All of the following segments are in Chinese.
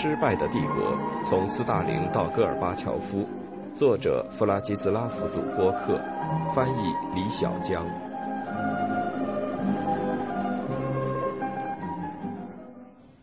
失败的帝国：从斯大林到戈尔巴乔夫，作者弗拉基斯拉夫祖波克，翻译李小江。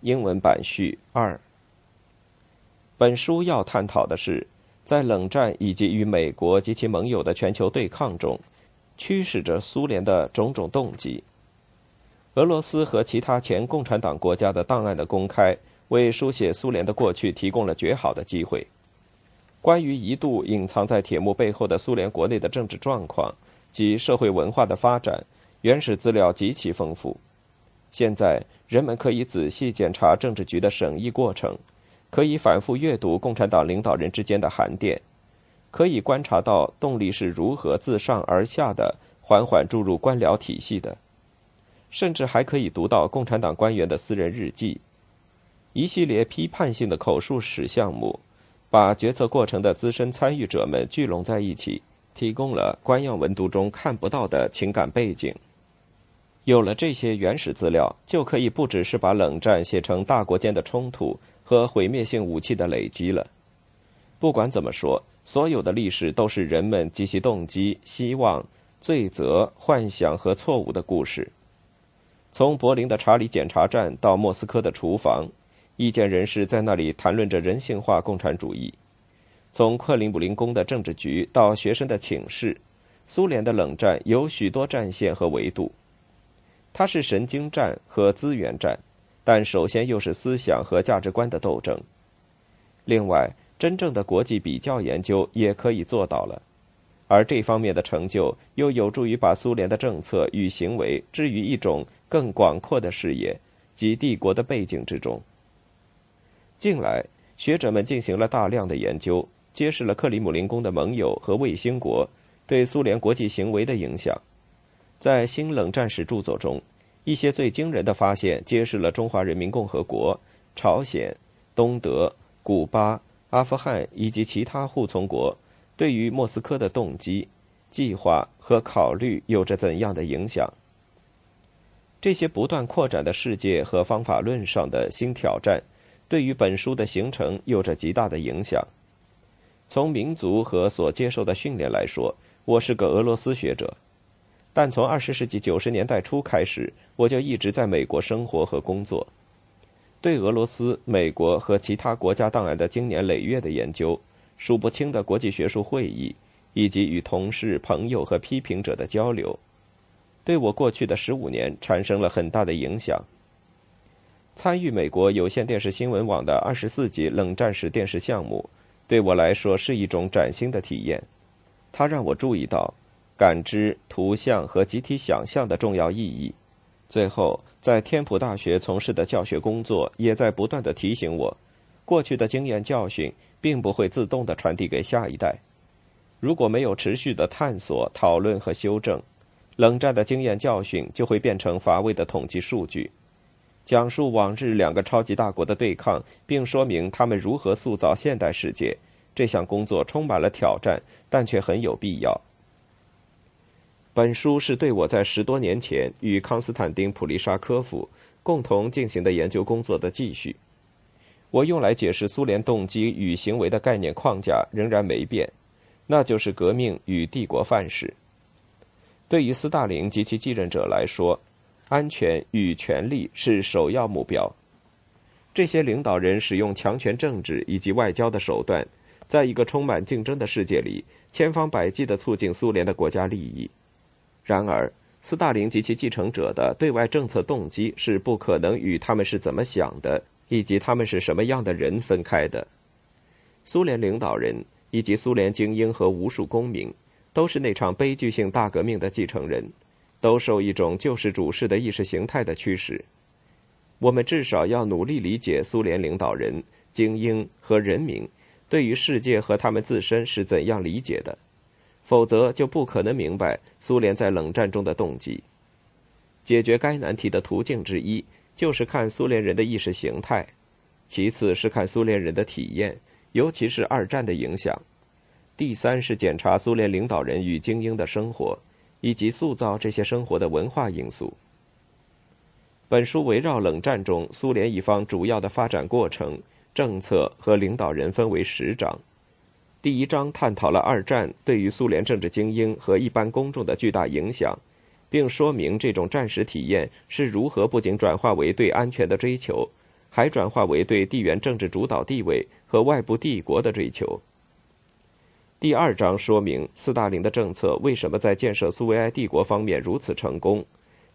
英文版序二。本书要探讨的是，在冷战以及与美国及其盟友的全球对抗中，驱使着苏联的种种动机。俄罗斯和其他前共产党国家的档案的公开。为书写苏联的过去提供了绝好的机会。关于一度隐藏在铁幕背后的苏联国内的政治状况及社会文化的发展，原始资料极其丰富。现在人们可以仔细检查政治局的审议过程，可以反复阅读共产党领导人之间的函电，可以观察到动力是如何自上而下的缓缓注入官僚体系的，甚至还可以读到共产党官员的私人日记。一系列批判性的口述史项目，把决策过程的资深参与者们聚拢在一起，提供了官样文读中看不到的情感背景。有了这些原始资料，就可以不只是把冷战写成大国间的冲突和毁灭性武器的累积了。不管怎么说，所有的历史都是人们及其动机、希望、罪责、幻想和错误的故事。从柏林的查理检查站到莫斯科的厨房。意见人士在那里谈论着人性化共产主义。从克林姆林宫的政治局到学生的寝室，苏联的冷战有许多战线和维度。它是神经战和资源战，但首先又是思想和价值观的斗争。另外，真正的国际比较研究也可以做到了，而这方面的成就又有助于把苏联的政策与行为置于一种更广阔的视野及帝国的背景之中。近来，学者们进行了大量的研究，揭示了克里姆林宫的盟友和卫星国对苏联国际行为的影响。在新冷战史著作中，一些最惊人的发现揭示了中华人民共和国、朝鲜、东德、古巴、阿富汗以及其他护从国对于莫斯科的动机、计划和考虑有着怎样的影响。这些不断扩展的世界和方法论上的新挑战。对于本书的形成有着极大的影响。从民族和所接受的训练来说，我是个俄罗斯学者，但从二十世纪九十年代初开始，我就一直在美国生活和工作。对俄罗斯、美国和其他国家档案的经年累月的研究，数不清的国际学术会议，以及与同事、朋友和批评者的交流，对我过去的十五年产生了很大的影响。参与美国有线电视新闻网的二十四集冷战史电视项目，对我来说是一种崭新的体验。它让我注意到感知、图像和集体想象的重要意义。最后，在天普大学从事的教学工作也在不断的提醒我，过去的经验教训并不会自动的传递给下一代。如果没有持续的探索、讨论和修正，冷战的经验教训就会变成乏味的统计数据。讲述往日两个超级大国的对抗，并说明他们如何塑造现代世界，这项工作充满了挑战，但却很有必要。本书是对我在十多年前与康斯坦丁·普利沙科夫共同进行的研究工作的继续。我用来解释苏联动机与行为的概念框架仍然没变，那就是革命与帝国范式。对于斯大林及其继任者来说。安全与权力是首要目标。这些领导人使用强权政治以及外交的手段，在一个充满竞争的世界里，千方百计地促进苏联的国家利益。然而，斯大林及其继承者的对外政策动机是不可能与他们是怎么想的，以及他们是什么样的人分开的。苏联领导人以及苏联精英和无数公民，都是那场悲剧性大革命的继承人。都受一种救世主式的意识形态的驱使。我们至少要努力理解苏联领导人、精英和人民对于世界和他们自身是怎样理解的，否则就不可能明白苏联在冷战中的动机。解决该难题的途径之一就是看苏联人的意识形态，其次是看苏联人的体验，尤其是二战的影响，第三是检查苏联领导人与精英的生活。以及塑造这些生活的文化因素。本书围绕冷战中苏联一方主要的发展过程，政策和领导人分为十章。第一章探讨了二战对于苏联政治精英和一般公众的巨大影响，并说明这种战时体验是如何不仅转化为对安全的追求，还转化为对地缘政治主导地位和外部帝国的追求。第二章说明斯大林的政策为什么在建设苏维埃帝国方面如此成功，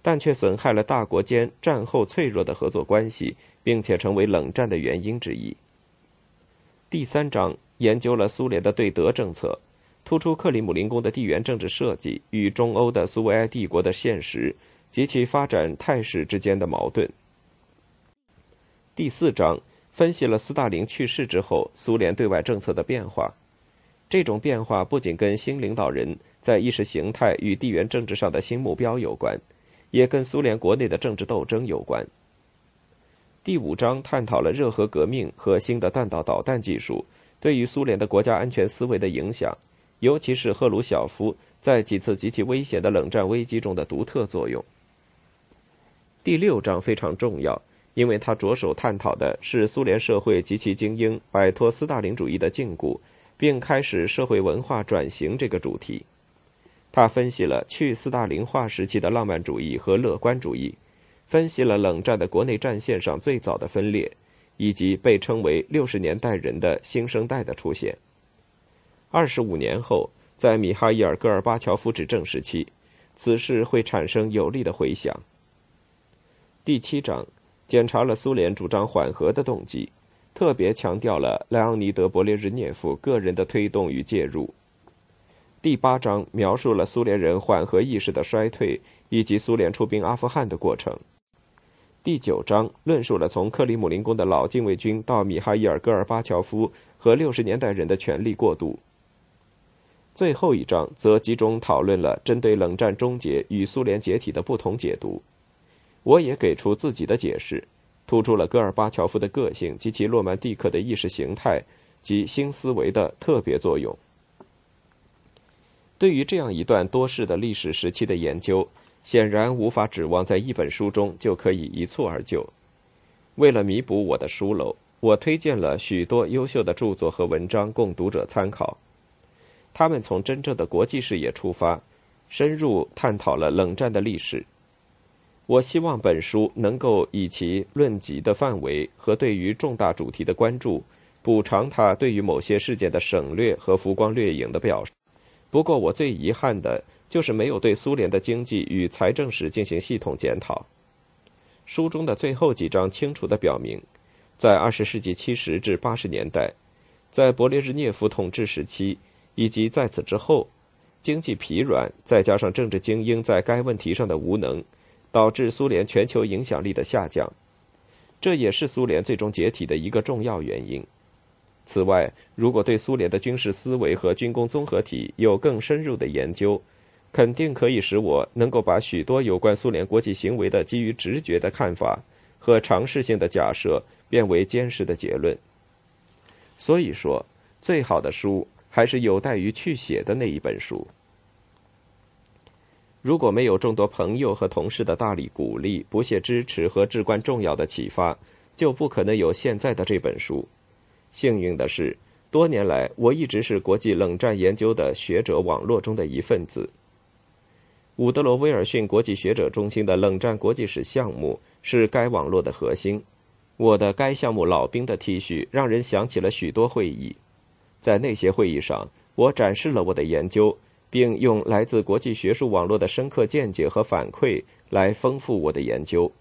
但却损害了大国间战后脆弱的合作关系，并且成为冷战的原因之一。第三章。研究了苏联的对德政策，突出克里姆林宫的地缘政治设计与中欧的苏维埃帝国的现实及其发展态势之间的矛盾。第四章分析了斯大林去世之后苏联对外政策的变化，这种变化不仅跟新领导人在意识形态与地缘政治上的新目标有关，也跟苏联国内的政治斗争有关。第五章探讨了热核革命和新的弹道导弹技术。对于苏联的国家安全思维的影响，尤其是赫鲁晓夫在几次极其危险的冷战危机中的独特作用。第六章非常重要，因为他着手探讨的是苏联社会及其精英摆脱斯大林主义的禁锢，并开始社会文化转型这个主题。他分析了去斯大林化时期的浪漫主义和乐观主义，分析了冷战的国内战线上最早的分裂。以及被称为“六十年代人”的新生代的出现。二十五年后，在米哈伊尔·戈尔巴乔夫执政时期，此事会产生有力的回响。第七章检查了苏联主张缓和的动机，特别强调了莱昂尼德·勃列日涅夫个人的推动与介入。第八章描述了苏联人缓和意识的衰退以及苏联出兵阿富汗的过程。第九章论述了从克里姆林宫的老禁卫军到米哈伊尔·戈尔巴乔夫和六十年代人的权力过渡。最后一章则集中讨论了针对冷战终结与苏联解体的不同解读。我也给出自己的解释，突出了戈尔巴乔夫的个性及其诺曼蒂克的意识形态及新思维的特别作用。对于这样一段多世的历史时期的研究。显然无法指望在一本书中就可以一蹴而就。为了弥补我的疏漏，我推荐了许多优秀的著作和文章供读者参考。他们从真正的国际视野出发，深入探讨了冷战的历史。我希望本书能够以其论及的范围和对于重大主题的关注，补偿他对于某些事件的省略和浮光掠影的表示。不过，我最遗憾的。就是没有对苏联的经济与财政史进行系统检讨。书中的最后几章清楚地表明，在二十世纪七十至八十年代，在勃列日涅夫统治时期以及在此之后，经济疲软再加上政治精英在该问题上的无能，导致苏联全球影响力的下降，这也是苏联最终解体的一个重要原因。此外，如果对苏联的军事思维和军工综合体有更深入的研究，肯定可以使我能够把许多有关苏联国际行为的基于直觉的看法和尝试性的假设变为坚实的结论。所以说，最好的书还是有待于去写的那一本书。如果没有众多朋友和同事的大力鼓励、不懈支持和至关重要的启发，就不可能有现在的这本书。幸运的是，多年来我一直是国际冷战研究的学者网络中的一份子。伍德罗·威尔逊国际学者中心的冷战国际史项目是该网络的核心。我的该项目老兵的 T 恤让人想起了许多会议，在那些会议上，我展示了我的研究，并用来自国际学术网络的深刻见解和反馈来丰富我的研究。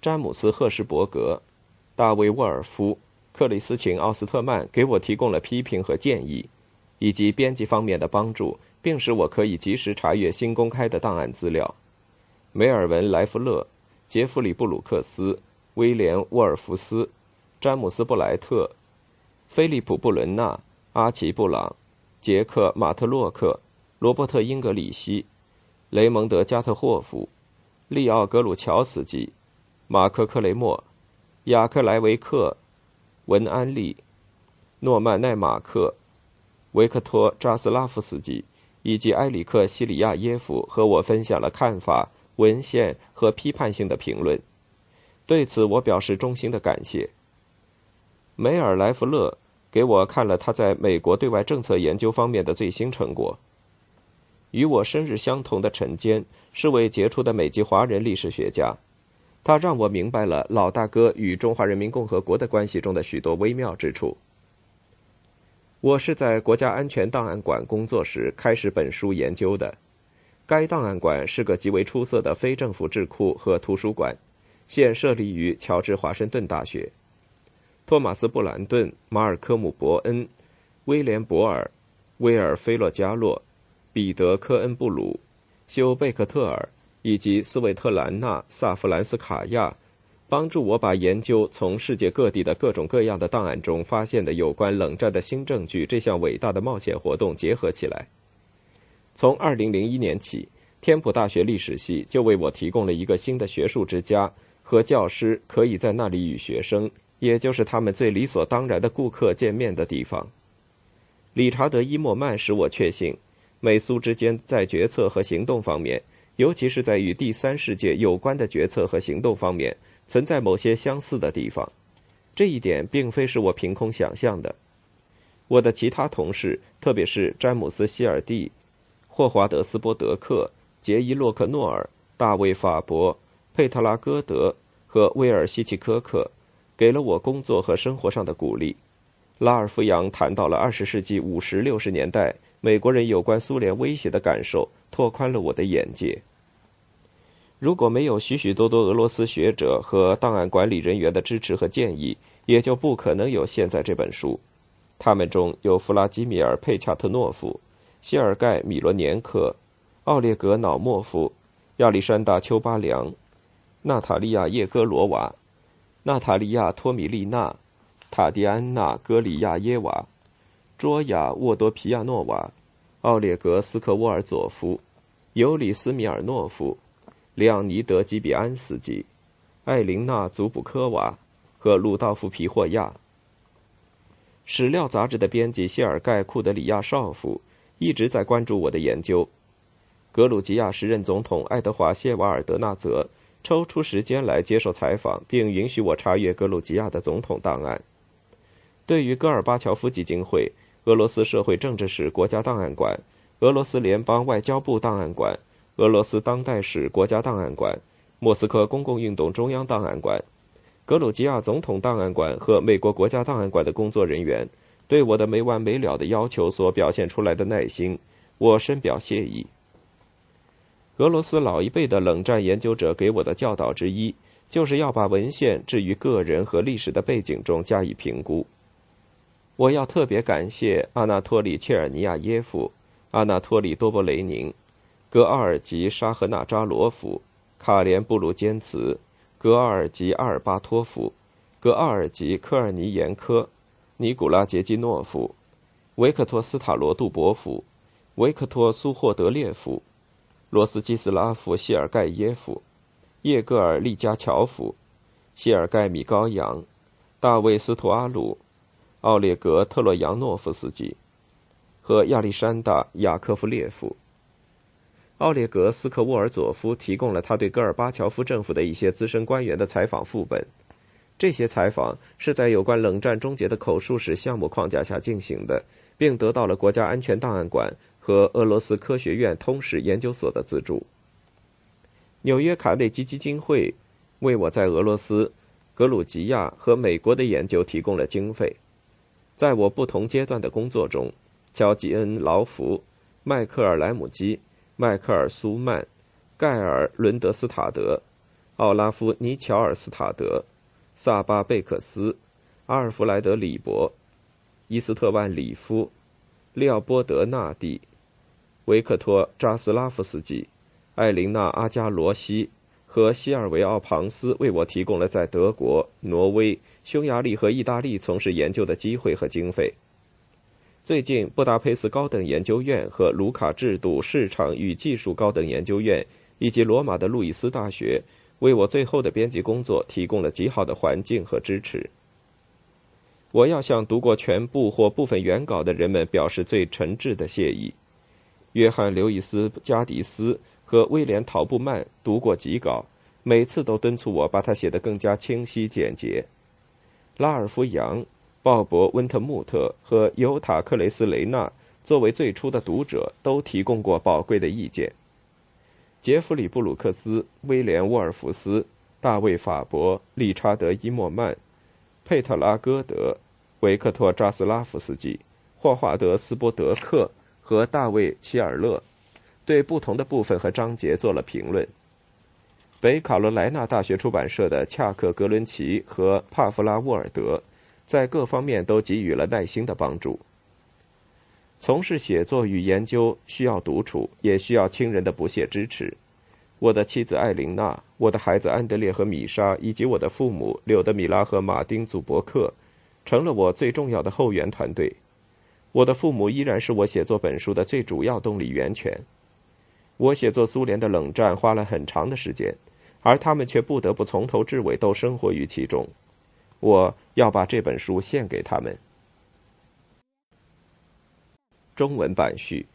詹姆斯·赫什伯格、大卫·沃尔夫、克里斯琴·奥斯特曼给我提供了批评和建议，以及编辑方面的帮助。并使我可以及时查阅新公开的档案资料。梅尔文·莱弗勒、杰弗里·布鲁克斯、威廉·沃尔夫斯、詹姆斯·布莱特、菲利普·布伦纳、阿奇·布朗、杰克·马特洛克、罗伯特·英格里希、雷蒙德·加特霍夫、利奥·格鲁乔斯基、马克·克雷默、雅克·莱维克、文安利、诺曼·奈马克、维克托·扎斯拉夫斯基。以及埃里克·西里亚耶夫和我分享了看法、文献和批判性的评论，对此我表示衷心的感谢。梅尔莱弗勒给我看了他在美国对外政策研究方面的最新成果。与我生日相同的陈坚是位杰出的美籍华人历史学家，他让我明白了老大哥与中华人民共和国的关系中的许多微妙之处。我是在国家安全档案馆工作时开始本书研究的。该档案馆是个极为出色的非政府智库和图书馆，现设立于乔治华盛顿大学。托马斯·布兰顿、马尔科姆·伯恩、威廉·博尔、威尔·菲洛加洛。彼得·科恩布鲁、休·贝克特尔以及斯韦特兰娜·萨弗兰斯卡娅，帮助我把研究从世界各地的各种各样的档案中发现的有关冷战的新证据这项伟大的冒险活动结合起来。从2001年起，天普大学历史系就为我提供了一个新的学术之家和教师可以在那里与学生，也就是他们最理所当然的顾客见面的地方。理查德·伊莫曼使我确信。美苏之间在决策和行动方面，尤其是在与第三世界有关的决策和行动方面，存在某些相似的地方。这一点并非是我凭空想象的。我的其他同事，特别是詹姆斯·希尔蒂、霍华德·斯波德克、杰伊·洛克诺尔、大卫·法伯、佩特拉·戈德和威尔·希奇科克，给了我工作和生活上的鼓励。拉尔夫·杨谈到了二十世纪五十六十年代。美国人有关苏联威胁的感受，拓宽了我的眼界。如果没有许许多多俄罗斯学者和档案管理人员的支持和建议，也就不可能有现在这本书。他们中有弗拉基米尔·佩恰特诺夫、谢尔盖·米罗年科、奥列格·瑙莫夫、亚历山大·丘巴良、娜塔莉亚·叶戈罗娃、娜塔莉亚·托米利娜、塔迪安娜·戈里亚耶娃。卓雅·沃多皮亚诺娃、奥列格·斯科沃尔佐夫、尤里斯·米尔诺夫、里昂尼德·基比安斯基、艾琳娜·祖布科娃和鲁道夫·皮霍亚。史料杂志的编辑谢尔盖·库德里亚绍夫一直在关注我的研究。格鲁吉亚时任总统爱德华·谢瓦尔德纳泽抽出时间来接受采访，并允许我查阅格鲁吉亚的总统档案。对于戈尔巴乔夫基金会。俄罗斯社会政治史国家档案馆、俄罗斯联邦外交部档案馆、俄罗斯当代史国家档案馆、莫斯科公共运动中央档案馆、格鲁吉亚总统档案馆和美国国家档案馆的工作人员对我的没完没了的要求所表现出来的耐心，我深表谢意。俄罗斯老一辈的冷战研究者给我的教导之一，就是要把文献置于个人和历史的背景中加以评估。我要特别感谢阿纳托里·切尔尼亚耶夫、阿纳托里·多波雷宁、格奥尔吉·沙赫纳扎罗夫、卡连布鲁坚茨、格奥尔吉·阿尔巴托夫、格奥尔吉·科尔尼延科、尼古拉·杰基诺夫、维克托·斯塔罗杜博夫、维克托·苏霍德列夫、罗斯基斯拉夫·谢尔盖耶夫、叶戈尔·利加乔夫、谢尔盖·米高扬、大卫·斯图阿鲁。奥列格·特洛扬诺夫斯基和亚历山大·雅科夫列夫。奥列格·斯克沃尔佐夫提供了他对戈尔巴乔夫政府的一些资深官员的采访副本。这些采访是在有关冷战终结的口述史项目框架下进行的，并得到了国家安全档案馆和俄罗斯科学院通史研究所的资助。纽约卡内基基金会为我在俄罗斯、格鲁吉亚和美国的研究提供了经费。在我不同阶段的工作中，乔吉恩·劳福、迈克尔·莱姆基、迈克尔·苏曼、盖尔·伦德斯塔德、奥拉夫·尼乔尔斯塔德、萨巴·贝克斯、阿尔弗莱德·里伯、伊斯特万·里夫、利奥波德·纳蒂、维克托·扎斯拉夫斯基、艾琳娜·阿加罗西。和西尔维奥·庞斯为我提供了在德国、挪威、匈牙利和意大利从事研究的机会和经费。最近，布达佩斯高等研究院和卢卡制度市场与技术高等研究院，以及罗马的路易斯大学，为我最后的编辑工作提供了极好的环境和支持。我要向读过全部或部分原稿的人们表示最诚挚的谢意。约翰·刘易斯·加迪斯。和威廉·陶布曼读过几稿，每次都敦促我把它写得更加清晰简洁。拉尔夫·杨、鲍勃·温特穆特和尤塔·克雷斯雷纳作为最初的读者，都提供过宝贵的意见。杰弗里·布鲁克斯、威廉·沃尔夫斯、大卫·法伯、理查德·伊莫曼、佩特拉·戈德、维克托·扎斯拉夫斯基、霍华德·斯波德克和大卫·齐尔勒，对不同的部分和章节做了评论。北卡罗来纳大学出版社的恰克·格伦奇和帕夫拉·沃尔德。在各方面都给予了耐心的帮助。从事写作与研究需要独处，也需要亲人的不懈支持。我的妻子艾琳娜、我的孩子安德烈和米莎，以及我的父母柳德米拉和马丁·祖伯克，成了我最重要的后援团队。我的父母依然是我写作本书的最主要动力源泉。我写作苏联的冷战花了很长的时间，而他们却不得不从头至尾都生活于其中。我要把这本书献给他们。中文版序。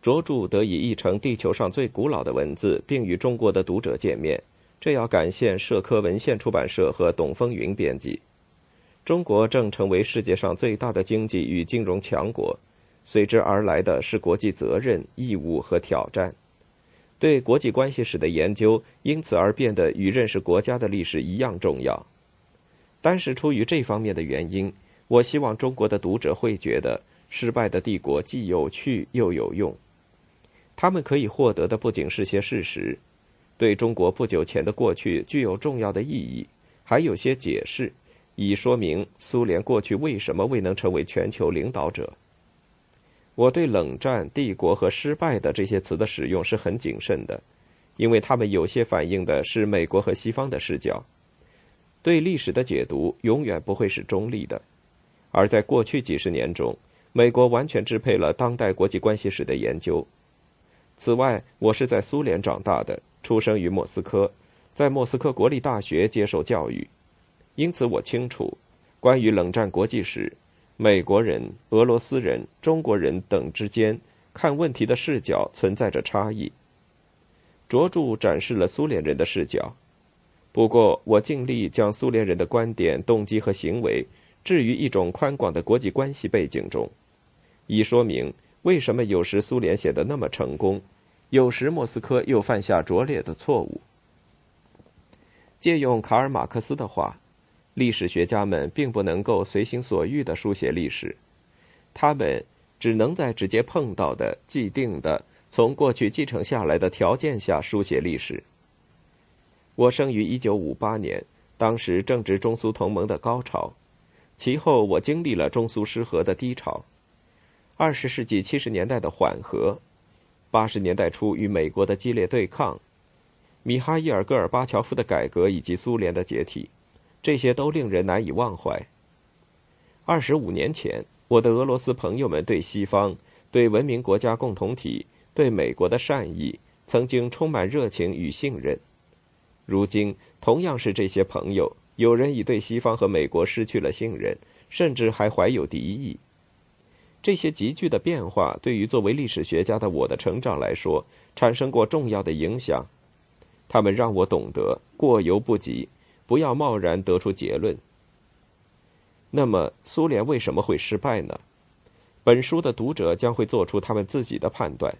卓著得以译成地球上最古老的文字，并与中国的读者见面，这要感谢社科文献出版社和董风云编辑。中国正成为世界上最大的经济与金融强国，随之而来的是国际责任、义务和挑战。对国际关系史的研究因此而变得与认识国家的历史一样重要。单是出于这方面的原因，我希望中国的读者会觉得《失败的帝国》既有趣又有用。他们可以获得的不仅是些事实，对中国不久前的过去具有重要的意义，还有些解释，以说明苏联过去为什么未能成为全球领导者。我对“冷战”“帝国”和“失败的”这些词的使用是很谨慎的，因为他们有些反映的是美国和西方的视角。对历史的解读永远不会是中立的，而在过去几十年中，美国完全支配了当代国际关系史的研究。此外，我是在苏联长大的，出生于莫斯科，在莫斯科国立大学接受教育，因此我清楚，关于冷战国际史，美国人、俄罗斯人、中国人等之间看问题的视角存在着差异。卓著展示了苏联人的视角。不过，我尽力将苏联人的观点、动机和行为置于一种宽广的国际关系背景中，以说明为什么有时苏联显得那么成功，有时莫斯科又犯下拙劣的错误。借用卡尔·马克思的话，历史学家们并不能够随心所欲地书写历史，他们只能在直接碰到的、既定的、从过去继承下来的条件下书写历史。我生于一九五八年，当时正值中苏同盟的高潮，其后我经历了中苏失和的低潮，二十世纪七十年代的缓和，八十年代初与美国的激烈对抗，米哈伊尔·戈尔巴乔夫的改革以及苏联的解体，这些都令人难以忘怀。二十五年前，我的俄罗斯朋友们对西方、对文明国家共同体、对美国的善意，曾经充满热情与信任。如今，同样是这些朋友，有人已对西方和美国失去了信任，甚至还怀有敌意。这些急剧的变化，对于作为历史学家的我的成长来说，产生过重要的影响。他们让我懂得过犹不及，不要贸然得出结论。那么，苏联为什么会失败呢？本书的读者将会做出他们自己的判断。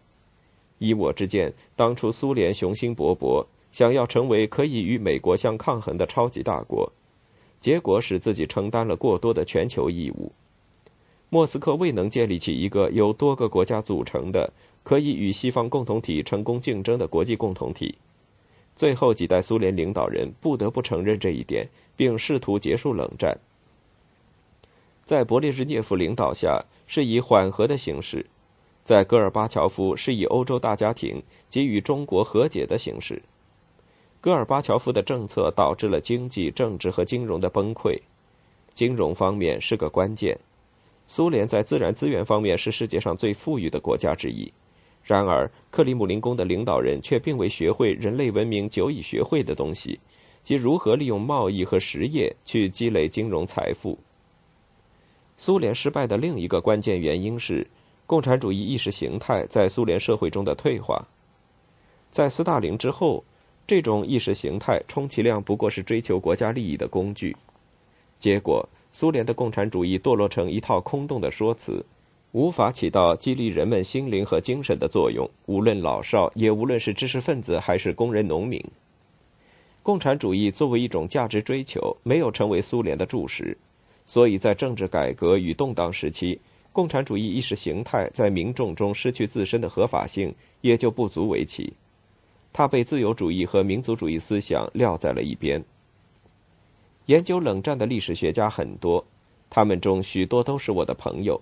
依我之见，当初苏联雄心勃勃。想要成为可以与美国相抗衡的超级大国，结果使自己承担了过多的全球义务。莫斯科未能建立起一个由多个国家组成的、可以与西方共同体成功竞争的国际共同体。最后几代苏联领导人不得不承认这一点，并试图结束冷战。在勃列日涅夫领导下，是以缓和的形式；在戈尔巴乔夫，是以欧洲大家庭及与中国和解的形式。戈尔巴乔夫的政策导致了经济、政治和金融的崩溃。金融方面是个关键。苏联在自然资源方面是世界上最富裕的国家之一。然而，克里姆林宫的领导人却并未学会人类文明久已学会的东西，即如何利用贸易和实业去积累金融财富。苏联失败的另一个关键原因是共产主义意识形态在苏联社会中的退化。在斯大林之后。这种意识形态充其量不过是追求国家利益的工具，结果苏联的共产主义堕落成一套空洞的说辞，无法起到激励人们心灵和精神的作用。无论老少，也无论是知识分子还是工人农民，共产主义作为一种价值追求，没有成为苏联的柱石。所以在政治改革与动荡时期，共产主义意识形态在民众中失去自身的合法性，也就不足为奇。它被自由主义和民族主义思想撂在了一边。研究冷战的历史学家很多，他们中许多都是我的朋友。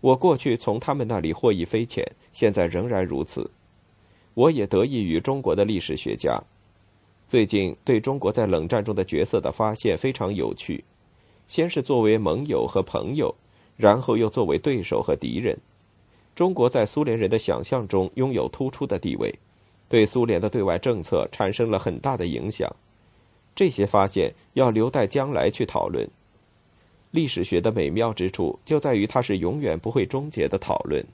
我过去从他们那里获益匪浅，现在仍然如此。我也得益于中国的历史学家。最近对中国在冷战中的角色的发现非常有趣。先是作为盟友和朋友，然后又作为对手和敌人。中国在苏联人的想象中拥有突出的地位，对苏联的对外政策产生了很大的影响。这些发现要留待将来去讨论。历史学的美妙之处就在于它是永远不会终结的讨论。